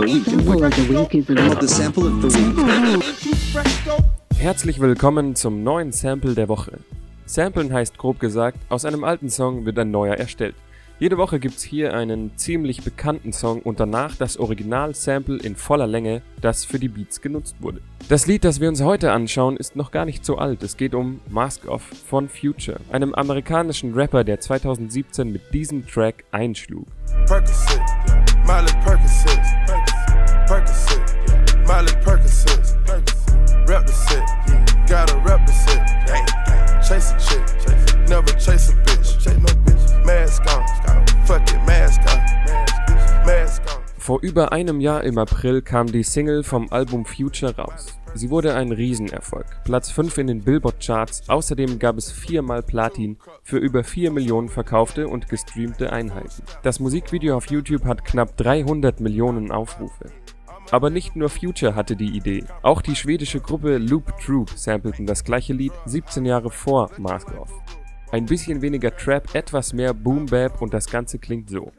of the week. The sample of the. Herzlich willkommen zum neuen Sample der Woche. Samplen heißt grob gesagt, aus einem alten Song wird ein neuer erstellt. Jede Woche gibt's hier einen ziemlich bekannten Song und danach das Original-Sample in voller Länge, das für die Beats genutzt wurde. Das Lied, das wir uns heute anschauen, ist noch gar nicht so alt. Es geht um Mask Off von Future, einem amerikanischen Rapper, der 2017 mit diesem Track einschlug. Percocet, Miley never chase a bitch, mask on, fuck it, mask on, mask on. Vor über einem Jahr im April kam die Single vom Album Future raus. Sie wurde ein Riesenerfolg. Platz 5 in den Billboard-Charts, außerdem gab es viermal Platin für über 4 Millionen verkaufte und gestreamte Einheiten. Das Musikvideo auf YouTube hat knapp 300 Millionen Aufrufe. Aber nicht nur Future hatte die Idee. Auch die schwedische Gruppe Loop Troop sampleten das gleiche Lied 17 Jahre vor Mask Off. Ein bisschen weniger Trap, etwas mehr Boom Bap und das Ganze klingt so.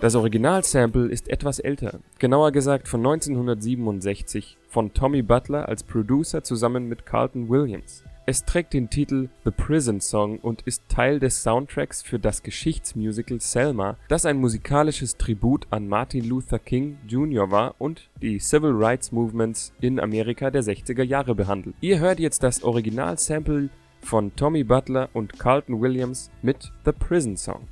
Das Originalsample ist etwas älter, genauer gesagt von 1967 von Tommy Butler als Producer zusammen mit Carlton Williams. Es trägt den Titel The Prison Song und ist Teil des Soundtracks für das Geschichtsmusical Selma, das ein musikalisches Tribut an Martin Luther King Jr. war und die Civil Rights Movements in Amerika der 60er Jahre behandelt. Ihr hört jetzt das Originalsample von Tommy Butler und Carlton Williams mit The Prison Song.